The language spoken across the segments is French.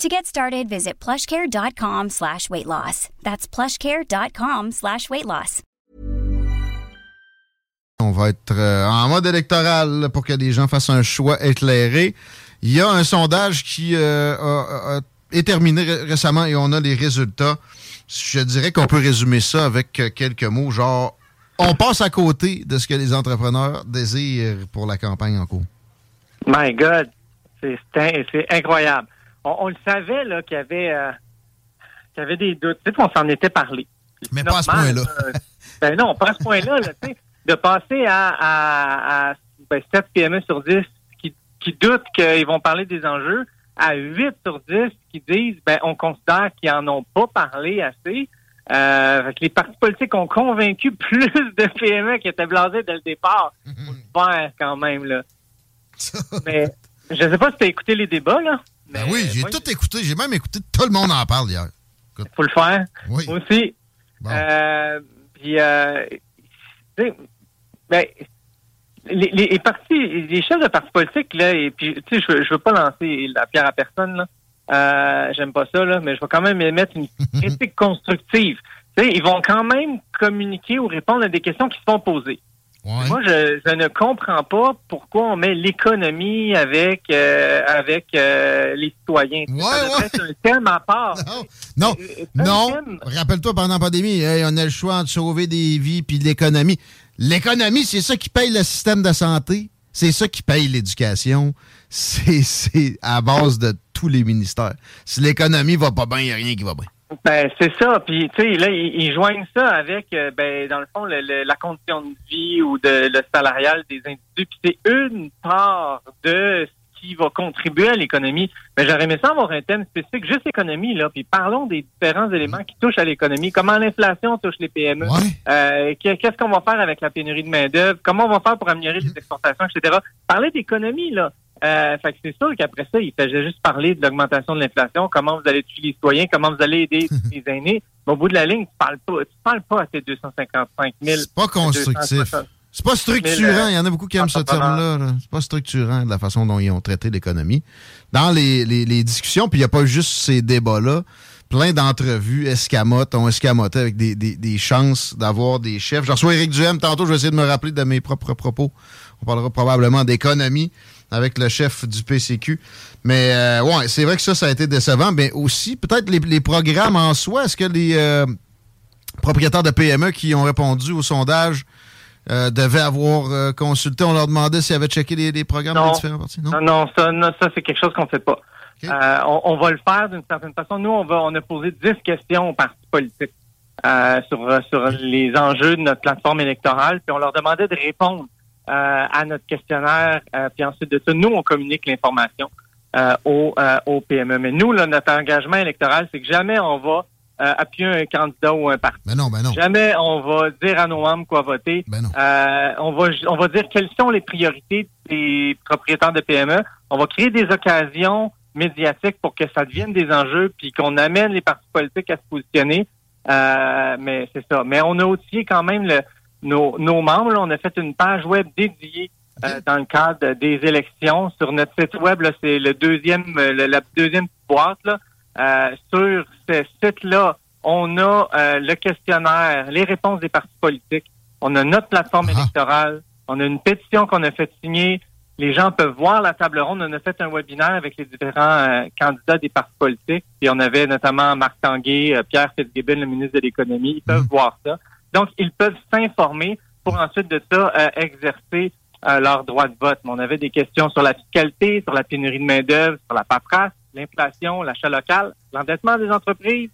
To get started, visit plushcare.com slash weight loss. That's plushcare.com slash weight loss. On va être euh, en mode électoral pour que les gens fassent un choix éclairé. Il y a un sondage qui euh, a, a- est terminé ré- récemment et on a les résultats. Je dirais qu'on peut résumer ça avec quelques mots, genre on passe à côté de ce que les entrepreneurs désirent pour la campagne en cours. My God, c'est incroyable. On, on le savait là qu'il y avait euh, qu'il y avait des doutes. Tu sais, on s'en était parlé. Mais pas à ce point-là. ben non, pas à ce point-là. là, de passer à, à, à ben, 7 PME sur 10 qui, qui doutent qu'ils vont parler des enjeux à 8 sur 10 qui disent ben on considère qu'ils en ont pas parlé assez. Euh, les partis politiques ont convaincu plus de PME qui étaient blasés dès le départ. Le faire quand même là. Mais je sais pas si tu as écouté les débats là. Ben oui, j'ai tout écouté. J'ai même écouté tout le monde en parle hier. Écoute. faut le faire. Oui. Moi aussi. Bon. Euh, puis, euh, ben, les, partis, les chefs de partis politiques, là, et puis, tu sais, je, veux- je veux pas lancer la pierre à personne, là. Euh, j'aime pas ça, là, mais je vais quand même émettre une critique constructive. Tu sais, ils vont quand même communiquer ou répondre à des questions qui se font poser. Moi, je, je ne comprends pas pourquoi on met l'économie avec euh, avec euh, les citoyens. ça devrait être un thème à part. Non, Euh, non. Rappelle-toi, pendant la pandémie, hey, on a le choix entre sauver des vies puis l'économie. L'économie, c'est ça qui paye le système de santé. C'est ça qui paye l'éducation. C'est c'est à base de tous les ministères. Si l'économie va pas bien, il n'y a rien qui va bien. Ben, c'est ça. Puis, tu sais, là, ils, ils joignent ça avec, euh, ben, dans le fond, le- le- la condition de vie ou de le salarial des individus. Puis, c'est une part de ce qui va contribuer à l'économie. Mais j'aurais aimé ça avoir un thème spécifique, juste économie, là. Puis, parlons des différents éléments qui touchent à l'économie. Comment l'inflation touche les PME. Euh, qu'est- Qu'est-ce qu'on va faire avec la pénurie de main-d'œuvre? Comment on va faire pour améliorer les exportations, etc. Parler d'économie, là. Euh, fait que c'est sûr qu'après ça, il fallait juste parler de l'augmentation de l'inflation, comment vous allez tuer les citoyens, comment vous allez aider les aînés. Mais au bout de la ligne, tu parles pas, tu parles pas à tes 255 000. C'est pas constructif. C'est pas structurant. Il y en a beaucoup qui aiment ce terme-là. là. C'est pas structurant de la façon dont ils ont traité l'économie. Dans les, les- les discussions, puis il n'y a pas juste ces débats-là, plein d'entrevues escamotent, ont escamoté avec des, des- des chances d'avoir des chefs. Je reçois Éric Duhem tantôt, je vais essayer de me rappeler de mes propres propos. On parlera probablement d'économie avec le chef du PCQ. Mais euh, ouais, c'est vrai que ça, ça a été décevant. Mais aussi, peut-être les, les programmes en soi. Est-ce que les euh, propriétaires de PME qui ont répondu au sondage euh, devaient avoir euh, consulté? On leur demandait s'ils avaient checké les, les programmes Non. des différents partis? Non? Non, non, ça, ça c'est quelque chose qu'on fait pas. On, va le faire d'une certaine façon. Nous, on va, on a posé 10 questions aux partis politiques sur, sur les enjeux de notre plateforme électorale, puis on leur demandait de répondre à notre questionnaire, puis ensuite de ça, nous, on communique l'information au, au PME. Mais nous, là, notre engagement électoral, c'est que jamais on va appuyer un candidat ou un parti. Ben non, ben non. Jamais on va dire à nos membres quoi voter. Ben non. on va on va dire quelles sont les priorités des propriétaires de PME. On va créer des occasions médiatique pour que ça devienne des enjeux, puis qu'on amène les partis politiques à se positionner. Euh, mais c'est ça. Mais on a outillé quand même le, nos, nos membres. on a fait une page web dédiée euh, dans le cadre des élections. Sur notre site web, c'est le deuxième, la deuxième boîte. Là. Euh, sur ce site-là, on a le questionnaire, les réponses des partis politiques. On a notre plateforme ah. électorale. On a une pétition qu'on a fait signer les gens peuvent voir la table ronde. On a fait un webinaire avec les différents euh, candidats des partis politiques. Puis on avait notamment Marc Tanguay, euh, Pierre Fitzgibbon, le ministre de l'Économie. Ils peuvent mhm. voir ça. Donc, ils peuvent s'informer pour ensuite de ça euh, exercer leur droit de vote. Mais on avait des questions sur la fiscalité, sur la pénurie de main-d'œuvre, sur la paperasse, l'inflation, l'achat local, l'endettement des entreprises.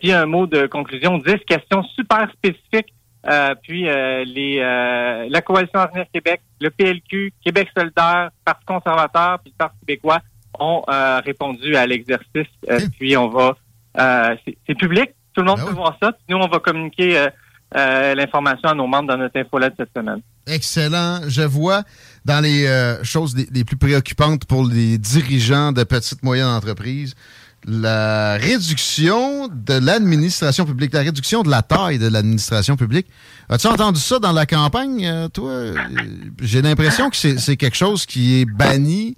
puis un mot de conclusion, 10 questions super spécifiques euh, puis euh, les, euh, la Coalition Avenir Québec, le PLQ, Québec solidaire, Parti conservateur, puis le Parti québécois ont répondu à l'exercice. Puis on va... C'est public, tout le monde ben peut voir ça. Puis nous, on va communiquer l'information à nos membres dans notre infolette cette semaine. Excellent. Je vois dans les choses les, plus préoccupantes pour les dirigeants de petites moyennes entreprises, la réduction de l'administration publique, la réduction de la taille de l'administration publique. As-tu entendu ça dans la campagne, euh, toi? Euh, j'ai l'impression que c'est quelque chose qui est banni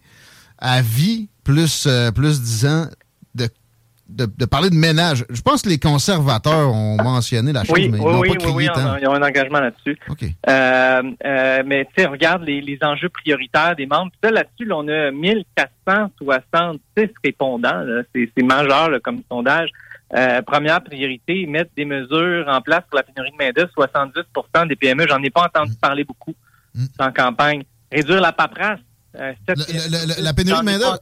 à vie, plus, euh, plus 10 ans de de, parler de ménage. Je pense que les conservateurs ont mentionné la chose, mais ils n'ont pas crié oui, ils ont un engagement là-dessus. Euh, euh, mais tu sais, regarde les, enjeux prioritaires des membres. là-dessus, on a 1466 répondants. C'est majeur comme sondage. Euh, première priorité, mettre des mesures en place pour la pénurie de main-d'œuvre. 70% des PME, j'en ai pas entendu mm. parler beaucoup mm. en campagne. Réduire la paperasse. la pénurie de main-d'œuvre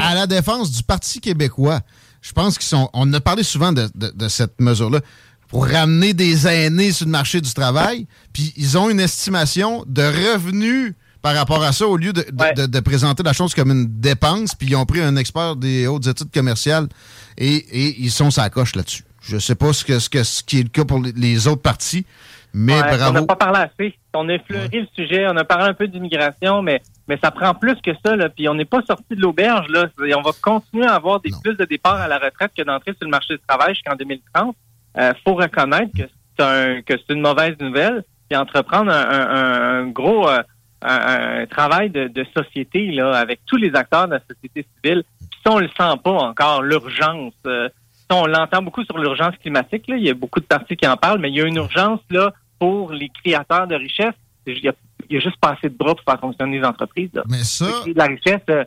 à la défense du Parti québécois je pense qu'ils sont. On a parlé souvent de, cette mesure-là pour ramener des aînés sur le marché du travail. Puis ils ont une estimation de revenus par rapport à ça au lieu de, présenter la chose comme une dépense. Puis ils ont pris un expert des hautes études commerciales et, ils sont sa coche là-dessus. Je ne sais pas ce, que, ce, qui est le cas pour les autres partis, mais bravo. On n'a pas parlé assez. On a effleuré le sujet, on a parlé un peu d'immigration, mais mais ça prend plus que ça. Là. Puis on n'est pas sorti de l'auberge. là. on va continuer à avoir des plus de départs à la retraite que d'entrée sur le marché du travail jusqu'en 2030. Euh, faut reconnaître que c'est un, que c'est une mauvaise nouvelle. Puis entreprendre un, gros euh, un, travail de, société là avec tous les acteurs de la société civile. Puis ça, on le sent pas encore l'urgence. Euh, on l'entend beaucoup sur l'urgence climatique. Là. Il y a beaucoup de partis qui en parlent, mais il y a une urgence là pour les créateurs de richesse. Il y a il y a juste pas assez de bras pour faire fonctionner les entreprises. Mais ça. la richesse, euh,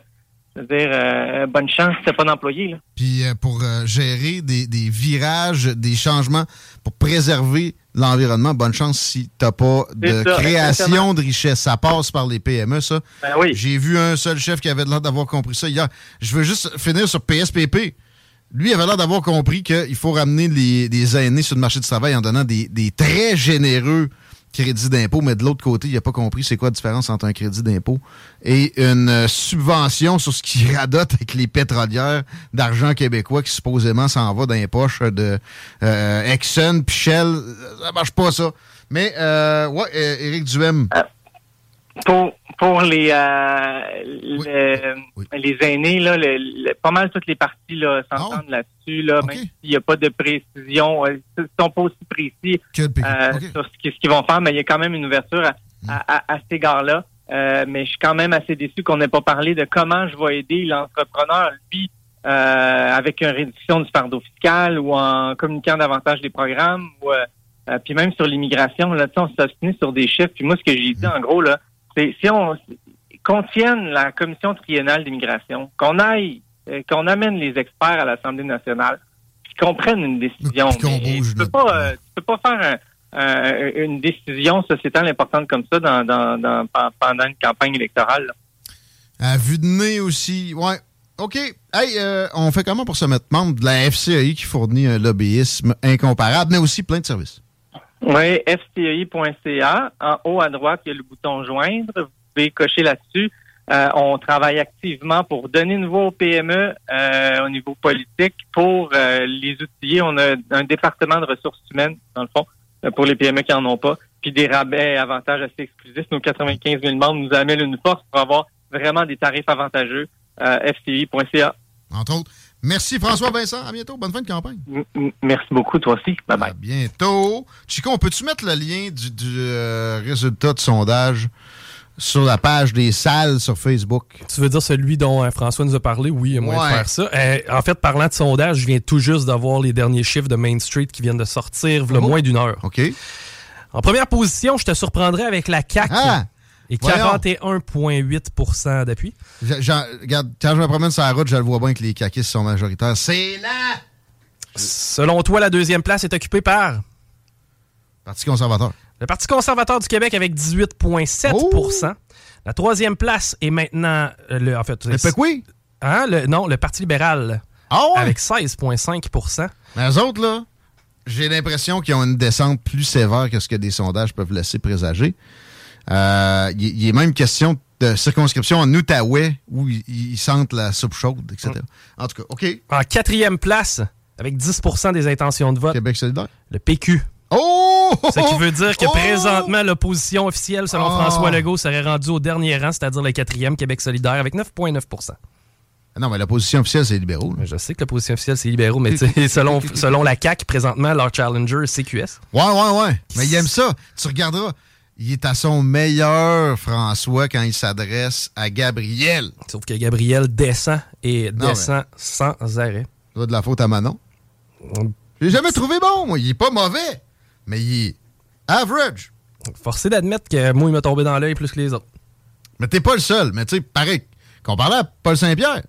c'est-à-dire, euh, bonne chance, c'est pas d'employés. Puis euh, pour gérer des, virages, des changements, pour préserver l'environnement, bonne chance si tu n'as pas de création de richesse. Ça passe par les PME, ça. Ben oui. J'ai vu un seul chef qui avait l'air d'avoir compris ça hier. Je veux juste finir sur PSPP. Lui avait l'air d'avoir compris qu'il faut ramener les, aînés sur le marché du travail en donnant des, des très généreux crédit d'impôt, mais de l'autre côté, il n'a pas compris c'est quoi la différence entre un crédit d'impôt et une euh, subvention sur ce qui radote avec les pétrolières d'argent québécois qui supposément s'en va dans les poches de euh, Exxon, Pichel. Ça marche pas, ça. Mais, euh, ouais, Éric Duhem. Ah pour pour les euh, les, aînés là, pas mal toutes les parties là s'entendent ah là-dessus là, même s'il n'y a pas de précision, euh, ils sont pas aussi précis euh, sur ce qu'ils vont faire, mais il y a quand même une ouverture à, hmm. à, à, cet égard-là. Euh, mais je suis quand même assez déçu qu'on n'ait pas parlé de comment je vais aider l'entrepreneur, lui, euh, avec une réduction du fardeau fiscal ou en communiquant davantage des programmes ou puis même sur l'immigration, là, on s'est sur des chiffres. Puis moi, ce que j'ai dit, hmm. en gros, là, si on contienne la commission triennale d'immigration, qu'on aille, euh, qu'on amène les experts à l'Assemblée nationale, puis qu'on prenne une décision. tu peux pas, euh, peux pas faire une décision sociétale importante comme ça dans, pendant une campagne électorale. À vue de nez aussi, ouais. OK. Hey, euh, on fait comment pour se mettre membre de la FCI qui fournit un lobbyisme incomparable, mais aussi plein de services? Oui, fci.ca. En haut à droite, il y a le bouton joindre. Vous pouvez cocher là-dessus. Euh, on travaille activement pour donner nouveau aux PME euh, au niveau politique pour euh, les outiller. On a un département de ressources humaines, dans le fond, pour les PME qui n'en ont pas, puis des rabais avantages assez exclusifs. Nos 95 000 membres nous amènent une force pour avoir vraiment des tarifs avantageux. fci.ca. Entre autres. Merci François Vincent. À bientôt. Bonne fin de campagne. Merci beaucoup, toi aussi. Bye bye. À bientôt. Chico, peux-tu mettre le lien du, résultat de sondage sur la page des salles sur Facebook? Tu veux dire celui dont euh, François nous a parlé? Oui, il y a moyen de faire ça. Euh, en fait, parlant de sondage, je viens tout juste d'avoir les derniers chiffres de Main Street qui viennent de sortir, le oh. moins d'une heure. OK. En première position, je te surprendrai avec la CAQ. Ah! Et 41,8% d'appui. Regarde, quand je me promène sur la route, je le vois bien que les caquistes sont majoritaires. C'est là! Selon toi, la deuxième place est occupée par? Parti conservateur. Le Parti conservateur du Québec avec 18,7% La troisième place est maintenant euh, le. En fait, le PQI? Hein, le, non, le Parti libéral. Ah avec 16,5 Mais eux autres, là, j'ai l'impression qu'ils ont une descente plus sévère que ce que des sondages peuvent laisser présager. Euh, il y, a même question de circonscription en Outaouais où ils, sentent la soupe chaude, etc. Mm. En tout cas, OK. En quatrième place, avec 10% des intentions de vote. Québec solidaire. Le PQ. Oh! Ce qui veut dire que oh! présentement, l'opposition officielle, selon ah! François Legault, serait rendue au dernier rang, c'est-à-dire le quatrième, Québec solidaire, avec 9,9 ah non, mais l'opposition officielle, c'est libéraux. Je sais que l'opposition officielle, c'est libéraux, mais selon, selon la CAQ, présentement, leur challenger, c'est QS. Ouais, ouais, ouais. Mais il aime ça. Tu regarderas. Il est à son meilleur, François, quand il s'adresse à Gabriel. Sauf que Gabriel descend et descend sans arrêt. Tu de la faute à Manon? J'ai jamais trouvé bon, moi. Il est pas mauvais mais il est average. Forcé d'admettre que moi, il m'a tombé dans l'œil plus que les autres. Mais t'es pas le seul. Mais tu sais, pareil, comparé à Paul Saint-Pierre,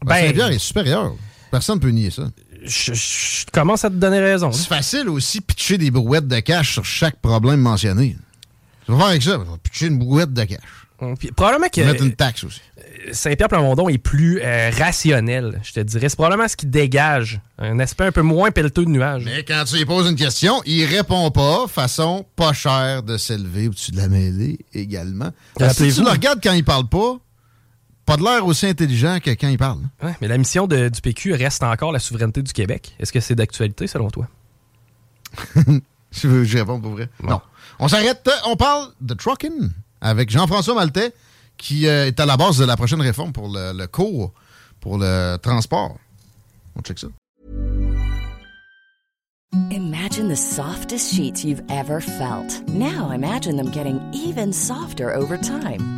Paul ben, Saint-Pierre est supérieur. Personne ne peut nier ça. Je, commence à te donner raison. C'est facile aussi pitcher des brouettes de cash sur chaque problème mentionné. Tu vas faire avec ça, pitcher une brouette de cash. Hum, probablement que. Mettre une taxe aussi. Saint-Pierre Plamondon est plus euh, rationnel, je te dirais. C'est probablement ce qui dégage un aspect un peu moins pelleteux de nuages. Mais quand tu lui poses une question, il répond pas façon pas chère de s'élever au-dessus de la mêlée également. si tu le regardes quand il parle pas, pas de l'air aussi intelligent que quand il parle. Ouais, mais la mission du PQ reste encore la souveraineté du Québec. Est-ce que c'est d'actualité selon toi? je veux je réponds pour vrai. Non. On s'arrête. On parle de trucking avec Jean-François Maltais qui euh, est à la base de la prochaine réforme pour le, le cours, pour le transport. On check ça. Imagine the softest sheets you've ever felt. Now imagine them getting even softer over time.